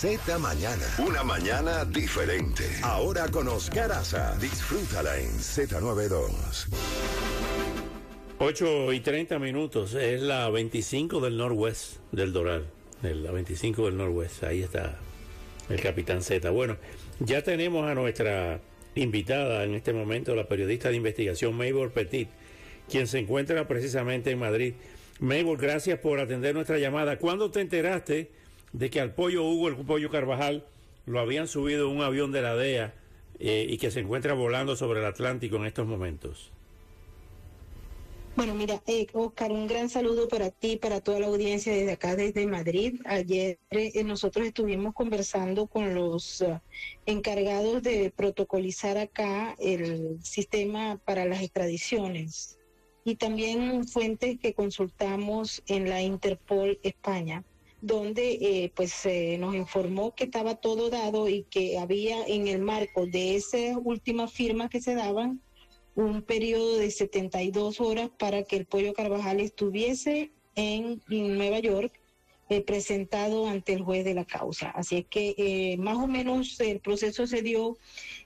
Z Mañana. Una mañana diferente. Ahora con Oscar Aza. Disfrútala en Z92. 8 y 30 minutos. Es la 25 del Norwest del Doral. La 25 del Norwest. Ahí está el Capitán Z. Bueno, ya tenemos a nuestra invitada en este momento, la periodista de investigación Mabel Petit, quien se encuentra precisamente en Madrid. Mabel, gracias por atender nuestra llamada. ¿Cuándo te enteraste? De que al pollo Hugo, el pollo Carvajal, lo habían subido un avión de la DEA eh, y que se encuentra volando sobre el Atlántico en estos momentos. Bueno, mira, eh, Oscar, un gran saludo para ti, para toda la audiencia desde acá, desde Madrid. Ayer eh, nosotros estuvimos conversando con los uh, encargados de protocolizar acá el sistema para las extradiciones y también fuentes que consultamos en la Interpol España donde eh, pues nos informó que estaba todo dado y que había en el marco de esas últimas firmas que se daban un periodo de 72 horas para que el pollo Carvajal estuviese en, Nueva York eh, presentado ante el juez de la causa. Así es que eh, más o menos el proceso se dio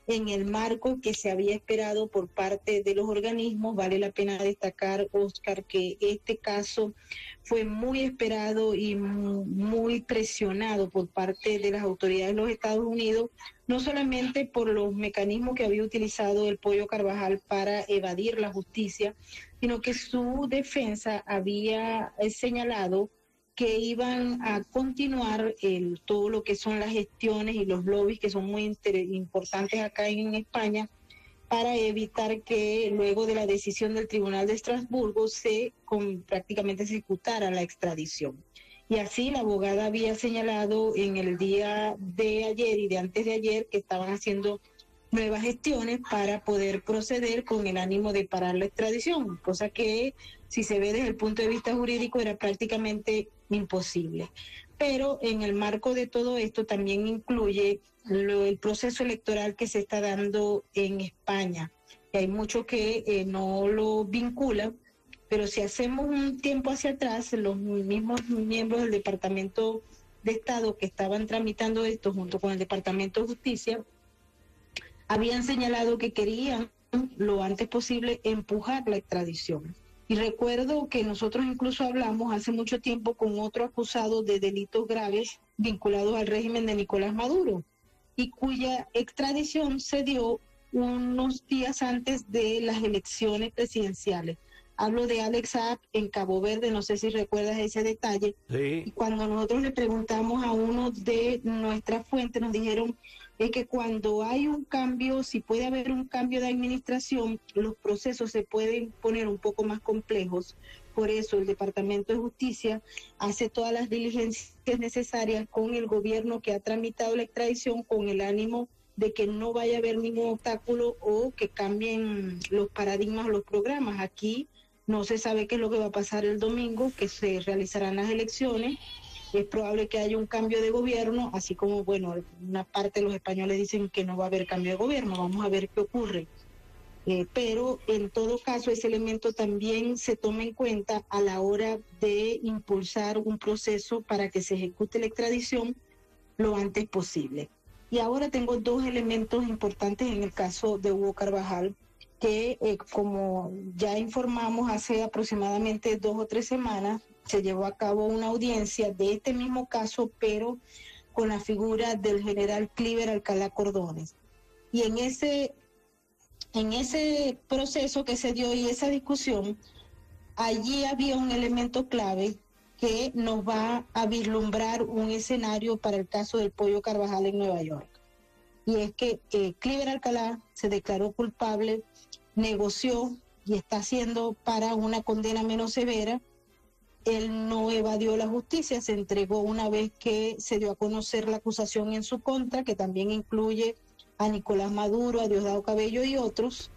en el marco que se había esperado por parte de los organismos. Vale la pena destacar, Oscar, que este caso fue muy esperado y muy presionado por parte de las autoridades de los Estados Unidos, no solamente por los mecanismos que había utilizado el pollo Carvajal para evadir la justicia, sino que su defensa había señalado que iban a continuar el, todo lo que son las gestiones y los lobbies que son muy importantes acá en España para evitar que luego de la decisión del Tribunal de Estrasburgo se con, prácticamente ejecutara la extradición. Y así la abogada había señalado en el día de ayer y de antes de ayer que estaban haciendo nuevas gestiones para poder proceder con el ánimo de parar la extradición, cosa que si se ve desde el punto de vista jurídico era prácticamente imposible. Pero en el marco de todo esto también incluye el proceso electoral que se está dando en España. Hay mucho que eh, no lo vincula, pero si hacemos un tiempo hacia atrás, los mismos miembros del Departamento de Estado que estaban tramitando esto junto con el Departamento de Justicia, habían señalado que querían lo antes posible empujar la extradición. Y recuerdo que nosotros incluso hablamos hace mucho tiempo con otro acusado de delitos graves vinculados al régimen de Nicolás Maduro y cuya extradición se dio unos días antes de las elecciones presidenciales. Hablo de Alex Saab en Cabo Verde, no sé si recuerdas ese detalle. Y cuando nosotros le preguntamos a uno de nuestras fuentes, nos dijeron es que cuando hay un cambio, si puede haber un cambio de administración, los procesos se pueden poner un poco más complejos. Por eso el Departamento de Justicia hace todas las diligencias necesarias con el gobierno que ha tramitado la extradición con el ánimo de que no vaya a haber ningún obstáculo o que cambien los paradigmas o los programas. Aquí no se sabe qué es lo que va a pasar el domingo, que se realizarán las elecciones es probable que haya un cambio de gobierno, así como, bueno, una parte de los españoles dicen que no va a haber cambio de gobierno, vamos a ver qué ocurre. Eh, pero en todo caso ese elemento también se toma en cuenta a la hora de impulsar un proceso para que se ejecute la extradición lo antes posible. Y ahora tengo dos elementos importantes en el caso de Hugo Carvajal, que eh, como ya informamos hace aproximadamente dos o tres semanas, se llevó a cabo una audiencia de este mismo caso, pero con la figura del general Cliver Alcalá Cordones. Y en ese, en ese proceso que se dio y esa discusión, allí había un elemento clave que nos va a vislumbrar un escenario para el caso del pollo Carvajal en Nueva York. Y es que eh, Cliver Alcalá se declaró culpable, negoció y está haciendo para una condena menos severa él no evadió la justicia, se entregó una vez que se dio a conocer la acusación en su contra, que también incluye a Nicolás Maduro, a Diosdado Cabello y otros.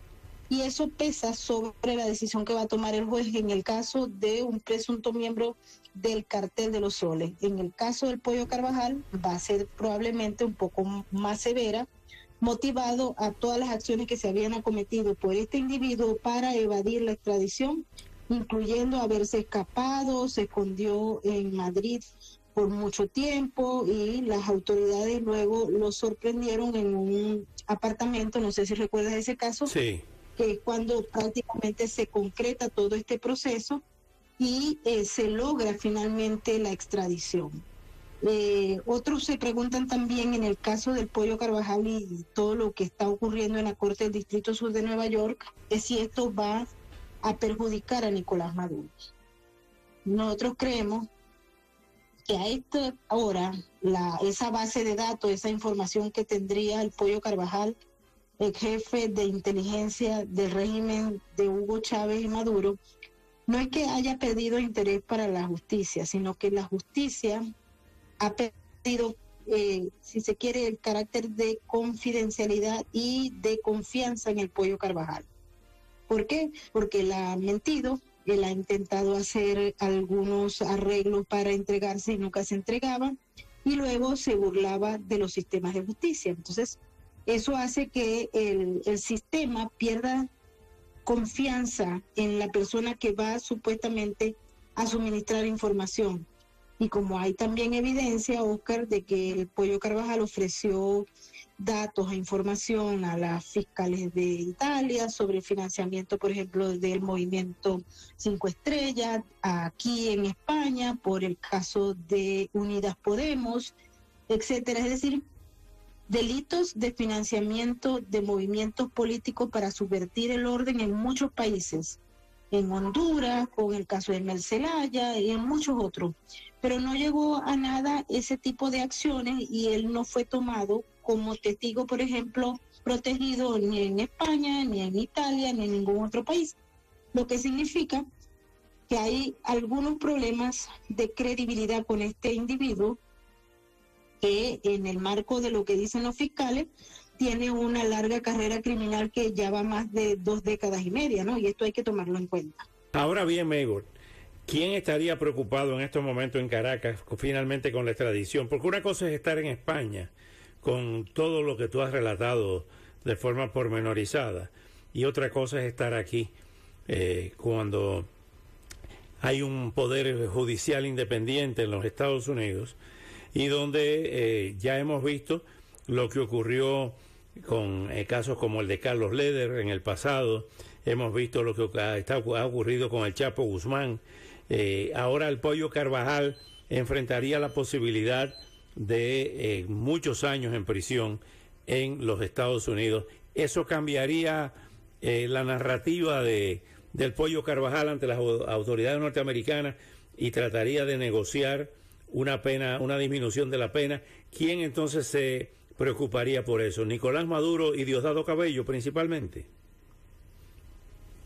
y eso pesa sobre la decisión que va a tomar el juez en el caso de un presunto miembro del cartel de los soles. En el caso del pollo Carvajal va a ser probablemente un poco más severa, motivado a todas las acciones que se habían acometido por este individuo para evadir la extradición, incluyendo haberse escapado, se escondió en Madrid por mucho tiempo y las autoridades luego lo sorprendieron en un apartamento, no sé si recuerdas ese caso, sí. que es cuando prácticamente se concreta todo este proceso y eh, se logra finalmente la extradición. Eh, otros se preguntan también en el caso del pollo Carvajal y todo lo que está ocurriendo en la Corte del Distrito Sur de Nueva York, es si esto va a perjudicar a Nicolás Maduro. Nosotros creemos que a esta hora la, esa base de datos, esa información que tendría el Pollo Carvajal, el jefe de inteligencia del régimen de Hugo Chávez y Maduro, no es que haya perdido interés para la justicia, sino que la justicia ha perdido, eh, si se quiere, el carácter de confidencialidad y de confianza en el Pollo Carvajal. ¿Por qué? Porque la ha mentido, él ha intentado hacer algunos arreglos para entregarse y nunca se entregaba, y luego se burlaba de los sistemas de justicia. Entonces, eso hace que el, el sistema pierda confianza en la persona que va supuestamente a suministrar información. Y como hay también evidencia, Oscar, de que el Pollo Carvajal ofreció datos e información a las fiscales de Italia sobre el financiamiento, por ejemplo, del movimiento Cinco Estrellas, aquí en España, por el caso de Unidas Podemos, etcétera. Es decir, delitos de financiamiento de movimientos políticos para subvertir el orden en muchos países, en Honduras, con el caso de Mercelaya y en muchos otros. Pero no llegó a nada ese tipo de acciones y él no fue tomado como testigo, por ejemplo, protegido ni en España, ni en Italia, ni en ningún otro país. Lo que significa que hay algunos problemas de credibilidad con este individuo que en el marco de lo que dicen los fiscales tiene una larga carrera criminal que ya va más de dos décadas y media, ¿no? Y esto hay que tomarlo en cuenta. Ahora bien, Megor, ¿quién estaría preocupado en estos momentos en Caracas finalmente con la extradición? Porque una cosa es estar en España con todo lo que tú has relatado de forma pormenorizada. Y otra cosa es estar aquí eh, cuando hay un poder judicial independiente en los Estados Unidos y donde eh, ya hemos visto lo que ocurrió con eh, casos como el de Carlos Leder en el pasado, hemos visto lo que ha, ocurrido con el Chapo Guzmán, ahora el Pollo Carvajal enfrentaría la posibilidad de eh, muchos años en prisión en los Estados Unidos. ¿Eso cambiaría eh, la narrativa de, del pollo Carvajal ante las autoridades norteamericanas y trataría de negociar una pena, una disminución de la pena? ¿Quién entonces se preocuparía por eso? ¿Nicolás Maduro y Diosdado Cabello principalmente?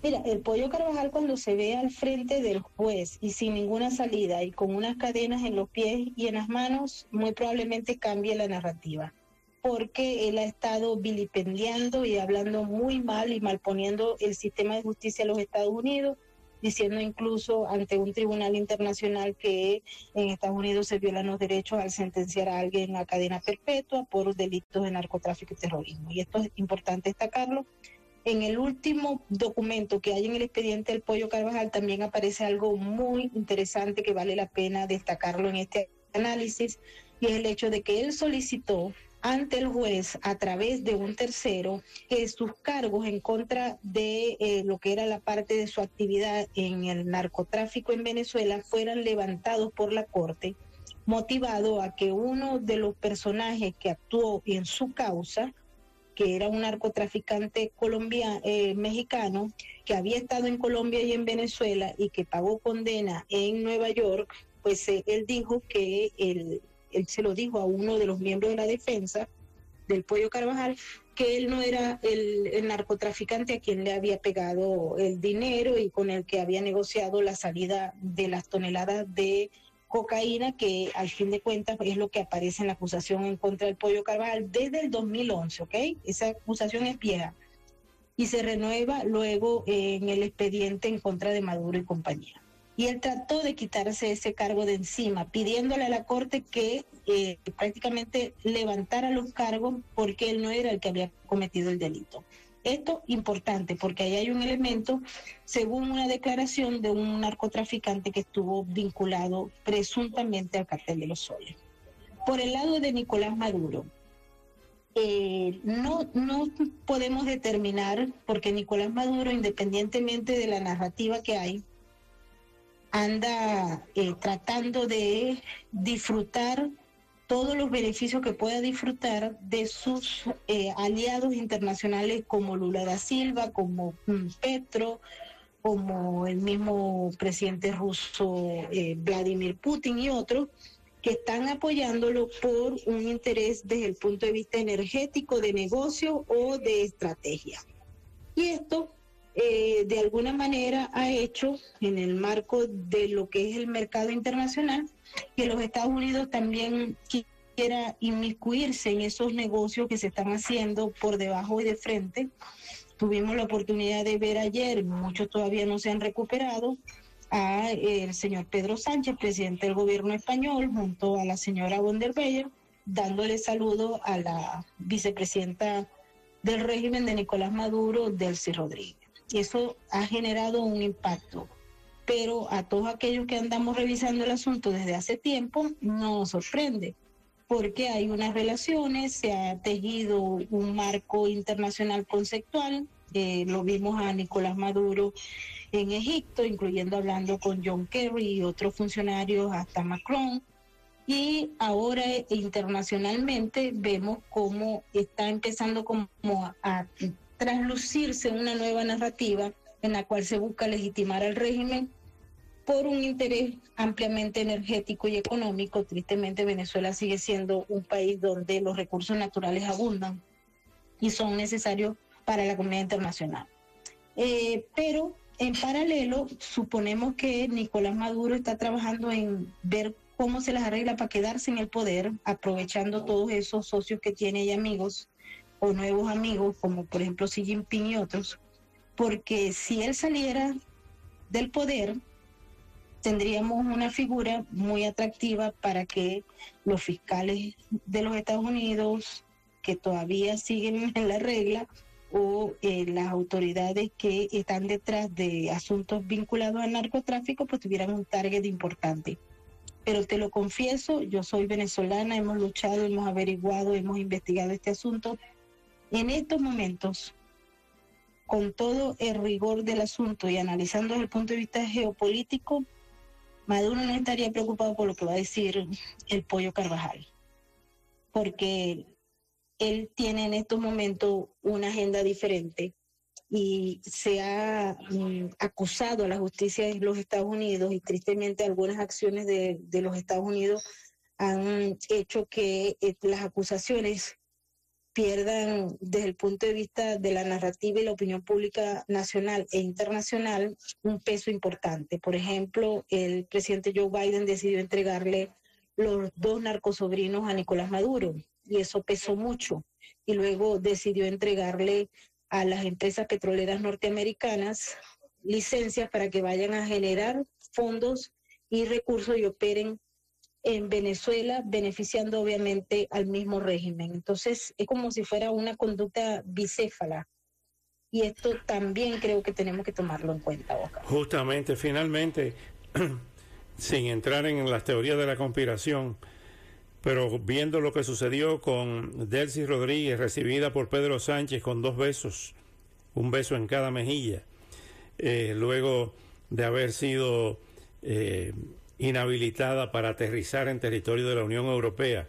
Mira, el pollo Carvajal cuando se ve al frente del juez y sin ninguna salida y con unas cadenas en los pies y en las manos, muy probablemente cambie la narrativa, porque él ha estado vilipendiando y hablando muy mal y malponiendo el sistema de justicia de los Estados Unidos, diciendo incluso ante un tribunal internacional que en Estados Unidos se violan los derechos al sentenciar a alguien a cadena perpetua por delitos de narcotráfico y terrorismo. Y esto es importante destacarlo en el último documento que hay en el expediente del Pollo Carvajal también aparece algo muy interesante que vale la pena destacarlo en este análisis y es el hecho de que él solicitó ante el juez a través de un tercero que sus cargos en contra de eh, lo que era la parte de su actividad en el narcotráfico en Venezuela fueran levantados por la corte motivado a que uno de los personajes que actuó en su causa que era un narcotraficante colombiano, eh, mexicano, que había estado en Colombia y en Venezuela y que pagó condena en Nueva York, pues eh, él dijo que él, él se lo dijo a uno de los miembros de la defensa del Pollo Carvajal, que él no era el, el, narcotraficante a quien le había pegado el dinero y con el que había negociado la salida de las toneladas de cocaína, que al fin de cuentas es lo que aparece en la acusación en contra del Pollo Carvajal desde el 2011, ¿ok? Esa acusación es vieja. y se renueva luego en el expediente en contra de Maduro y compañía. Y él trató de quitarse ese cargo de encima, pidiéndole a la Corte que eh, prácticamente levantara los cargos porque él no era el que había cometido el delito. Esto importante porque ahí hay un elemento, según una declaración de un narcotraficante que estuvo vinculado presuntamente al cartel de los soles. Por el lado de Nicolás Maduro, eh, no, no podemos determinar, porque Nicolás Maduro, independientemente de la narrativa que hay, anda eh, tratando de disfrutar todos los beneficios que pueda disfrutar de sus eh, aliados internacionales como Lula da Silva, como mm, Petro, como el mismo presidente ruso Vladimir Putin y otros, que están apoyándolo por un interés desde el punto de vista energético, de negocio o de estrategia. Y esto eh, de alguna manera ha hecho, en el marco de lo que es el mercado internacional, que los Estados Unidos también quiera inmiscuirse en esos negocios que se están haciendo por debajo y de frente. Tuvimos la oportunidad de ver ayer, muchos todavía no se han recuperado, a el señor Pedro Sánchez, presidente del gobierno español, junto a la señora von der Leyen, dándole saludo a la vicepresidenta del régimen de Nicolás Maduro, Delcy Rodríguez. Eso ha generado un impacto. Pero a todos aquellos que andamos revisando el asunto desde hace tiempo, nos sorprende, porque hay unas relaciones, se ha tejido un marco internacional conceptual, eh, lo vimos a Nicolás Maduro en Egipto, incluyendo hablando con John Kerry y otros funcionarios, hasta Macron. Y ahora internacionalmente vemos cómo está empezando como a traslucirse una nueva narrativa en la cual se busca legitimar al régimen por un interés ampliamente energético y económico. Tristemente Venezuela sigue siendo un país donde los recursos naturales abundan y son necesarios para la comunidad internacional. Eh, pero en paralelo, suponemos que Nicolás Maduro está trabajando en ver cómo se las arregla para quedarse en el poder, aprovechando todos esos socios que tiene y amigos o nuevos amigos, como por ejemplo Xi Jinping y otros, porque si él saliera del poder, tendríamos una figura muy atractiva para que los fiscales de los Estados Unidos, que todavía siguen en la regla, o eh, las autoridades que están detrás de asuntos vinculados al narcotráfico pues tuvieran un target importante. Pero te lo confieso, yo soy venezolana, hemos luchado, hemos averiguado, hemos investigado este asunto. En estos momentos, con todo el rigor del asunto y analizando desde el punto de vista geopolítico, Maduro no estaría preocupado por lo que va a decir el pollo Carvajal, porque él tiene en estos momentos una agenda diferente y se ha mm, acusado a la justicia de los Estados Unidos y tristemente algunas acciones de, los Estados Unidos han hecho que eh, las acusaciones pierdan desde el punto de vista de la narrativa y la opinión pública nacional e internacional un peso importante. Por ejemplo, el presidente Joe Biden decidió entregarle los dos narcosobrinos a Nicolás Maduro, y eso pesó mucho. Y luego decidió entregarle a las empresas petroleras norteamericanas licencias para que vayan a generar fondos y recursos y operen en Venezuela, beneficiando obviamente al mismo régimen. Entonces, es como si fuera una conducta bicéfala. Y esto también creo que tenemos que tomarlo en cuenta, Oscar. Justamente, finalmente, sin entrar en las teorías de la conspiración, pero viendo lo que sucedió con Delcy Rodríguez, recibida por Pedro Sánchez con dos besos, un beso en cada mejilla, eh, luego de haber sido eh, inhabilitada para aterrizar en territorio de la Unión Europea,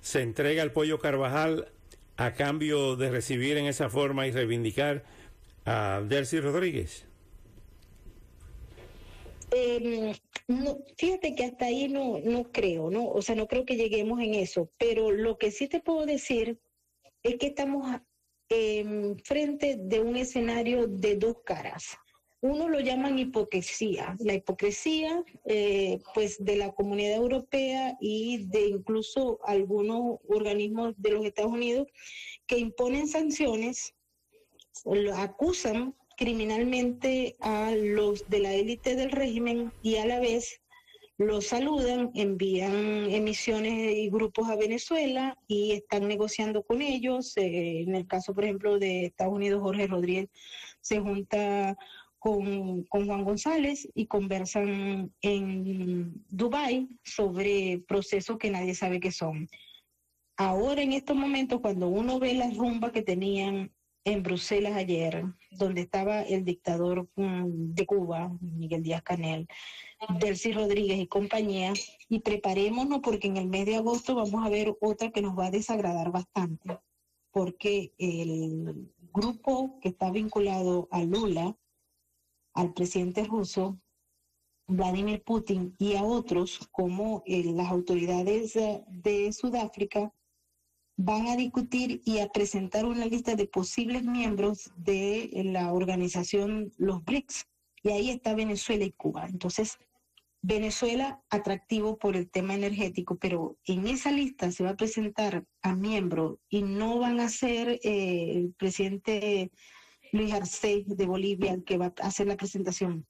se entrega al pollo Carvajal a cambio de recibir en esa forma y reivindicar a Delcy Rodríguez. Eh, no, fíjate que hasta ahí no, no creo, ¿no? O sea, no creo que lleguemos en eso, pero lo que sí te puedo decir es que estamos en frente de un escenario de dos caras. Uno lo llaman hipocresía, la hipocresía eh, pues de la comunidad europea y de incluso algunos organismos de los Estados Unidos que imponen sanciones acusan criminalmente a los de la élite del régimen y a la vez los saludan, envían emisiones y grupos a Venezuela y están negociando con ellos. Eh, en el caso, por ejemplo, de Estados Unidos, Jorge Rodríguez se junta con, Juan González y conversan en Dubái sobre procesos que nadie sabe qué son. Ahora, en estos momentos, cuando uno ve la rumba que tenían en Bruselas ayer, donde estaba el dictador mm, de Cuba, Miguel Díaz Canel, Delcy Rodríguez y compañía, y preparémonos porque en el mes de agosto vamos a ver otra que nos va a desagradar bastante, porque el grupo que está vinculado a Lula, al presidente ruso, Vladimir Putin y a otros como eh, las autoridades de Sudáfrica van a discutir y a presentar una lista de posibles miembros de la organización Los BRICS. Y ahí está Venezuela y Cuba. Entonces, Venezuela atractivo por el tema energético, pero en esa lista se va a presentar a miembros y no van a ser eh, el presidente Luis Arce de Bolivia el que va a hacer la presentación,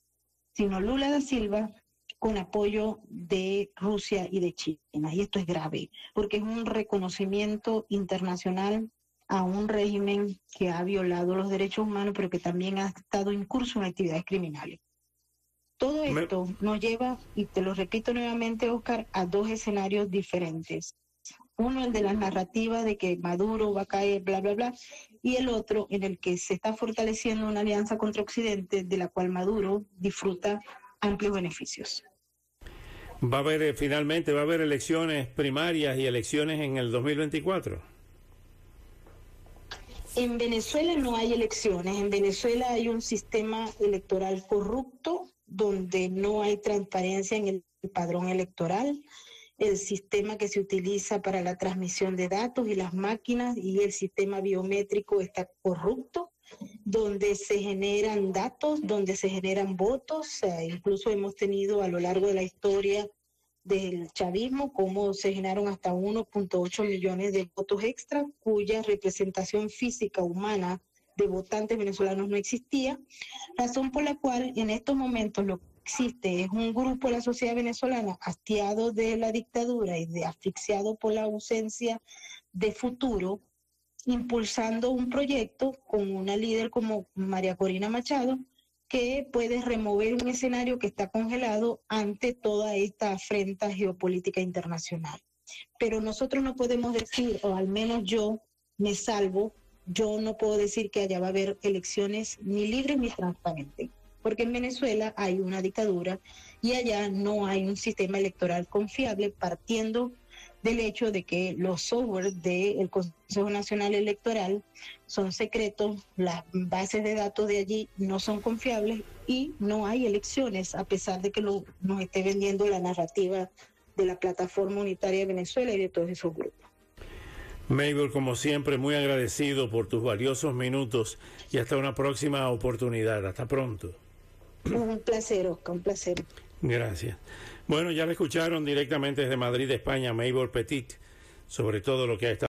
sino Lula da Silva, con apoyo de Rusia y de China. Y esto es grave, porque es un reconocimiento internacional a un régimen que ha violado los derechos humanos, pero que también ha estado incurso en actividades criminales. Todo esto nos lleva, y te lo repito nuevamente, Oscar, a dos escenarios diferentes. Uno, el de la narrativa de que Maduro va a caer, bla, bla, bla, y el otro, en el que se está fortaleciendo una alianza contra Occidente, de la cual Maduro disfruta amplios beneficios. Va a haber, eh, finalmente, va a haber elecciones primarias y elecciones en el 2024. En Venezuela no hay elecciones. En Venezuela hay un sistema electoral corrupto donde no hay transparencia en el padrón electoral. El sistema que se utiliza para la transmisión de datos y las máquinas y el sistema biométrico está corrupto donde se generan datos, donde se generan votos. incluso hemos tenido a lo largo de la historia del chavismo cómo se generaron hasta 1.8 millones de votos extra, cuya representación física humana de votantes venezolanos no existía, razón por la cual en estos momentos lo existe es un grupo de la sociedad venezolana hastiado de la dictadura y de asfixiado por la ausencia de futuro, impulsando un proyecto con una líder como María Corina Machado, que puede remover un escenario que está congelado ante toda esta afrenta geopolítica internacional. Pero nosotros no podemos decir, o al menos yo me salvo, yo no puedo decir que allá va a haber elecciones ni libres ni transparentes, porque en Venezuela hay una dictadura y allá no hay un sistema electoral confiable partiendo del hecho de que los software del Consejo Nacional Electoral son secretos, las bases de datos de allí no son confiables y no hay elecciones, a pesar de que nos esté vendiendo la narrativa de la plataforma unitaria de Venezuela y de todos esos grupos. Mabel, como siempre, muy agradecido por tus valiosos minutos y hasta una próxima oportunidad. Hasta pronto. Un placer, Oscar, un placer. Gracias. Bueno, ya la escucharon directamente desde Madrid, España, Mabel Petit, sobre todo lo que ha estado.